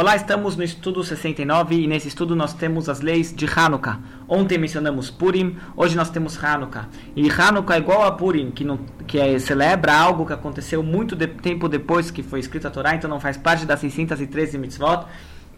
Olá, estamos no estudo 69 e nesse estudo nós temos as leis de Hanukkah. Ontem mencionamos Purim, hoje nós temos Hanukkah. E Hanukkah é igual a Purim, que, não, que é, celebra algo que aconteceu muito de, tempo depois que foi escrita a Torá, então não faz parte das 613 mitzvot.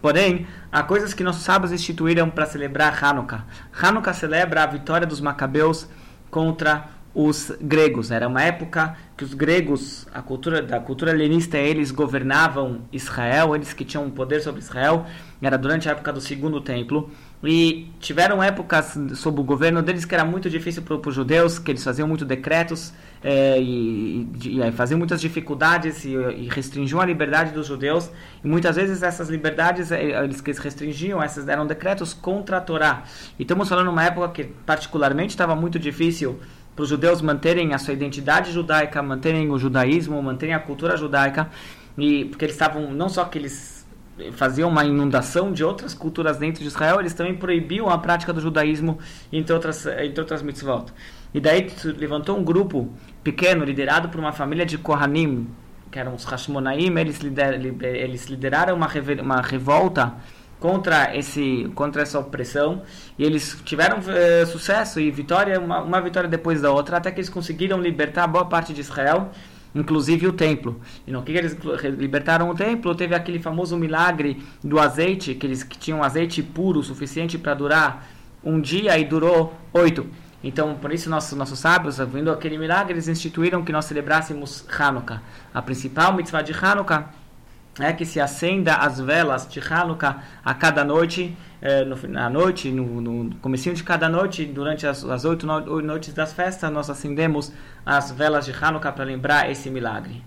Porém, há coisas que nossos sábios instituíram para celebrar Hanukkah. Hanukkah celebra a vitória dos macabeus contra os gregos. Era uma época que os gregos, a cultura da cultura helenista, eles governavam Israel, eles que tinham poder sobre Israel. Era durante a época do Segundo Templo e tiveram épocas sob o governo deles que era muito difícil para os judeus, que eles faziam muito decretos é, e, e, e, faziam muitas dificuldades e, e, restringiam a liberdade dos judeus. E muitas vezes essas liberdades eh, eles que restringiam, essas eram decretos contra a Torá. E estamos falando de uma época que particularmente estava muito difícil para os judeus manterem a sua identidade judaica, manterem o judaísmo, manterem a cultura judaica, e porque eles estavam não só que eles faziam uma inundação de outras culturas dentro de Israel, eles também proibiam a prática do judaísmo entre outras entre outras mitzvot. E daí levantou um grupo pequeno liderado por uma família de Kohanim, que eram os Hashmonaim, eles, lider, eles lideraram uma, uma revolta contra esse contra essa opressão. E eles tiveram uh, sucesso e vitória uma, uma, vitória depois da outra até que eles conseguiram libertar boa parte de Israel inclusive o templo. E no que eles libertaram o templo? Teve aquele famoso milagre do azeite que eles que tinham azeite puro suficiente para durar um dia e durou oito. Então, por isso, nossos, nossos sábios, vendo aquele milagre, eles instituíram que nós celebrássemos Hanukkah. A principal mitzvah de Hanukkah é que se acenda as velas de Hanukkah a cada noite, é, no, na noite, no, no comecinho de cada noite, durante as, oito no, noites das festas, nós acendemos as velas de Hanukkah para lembrar esse milagre.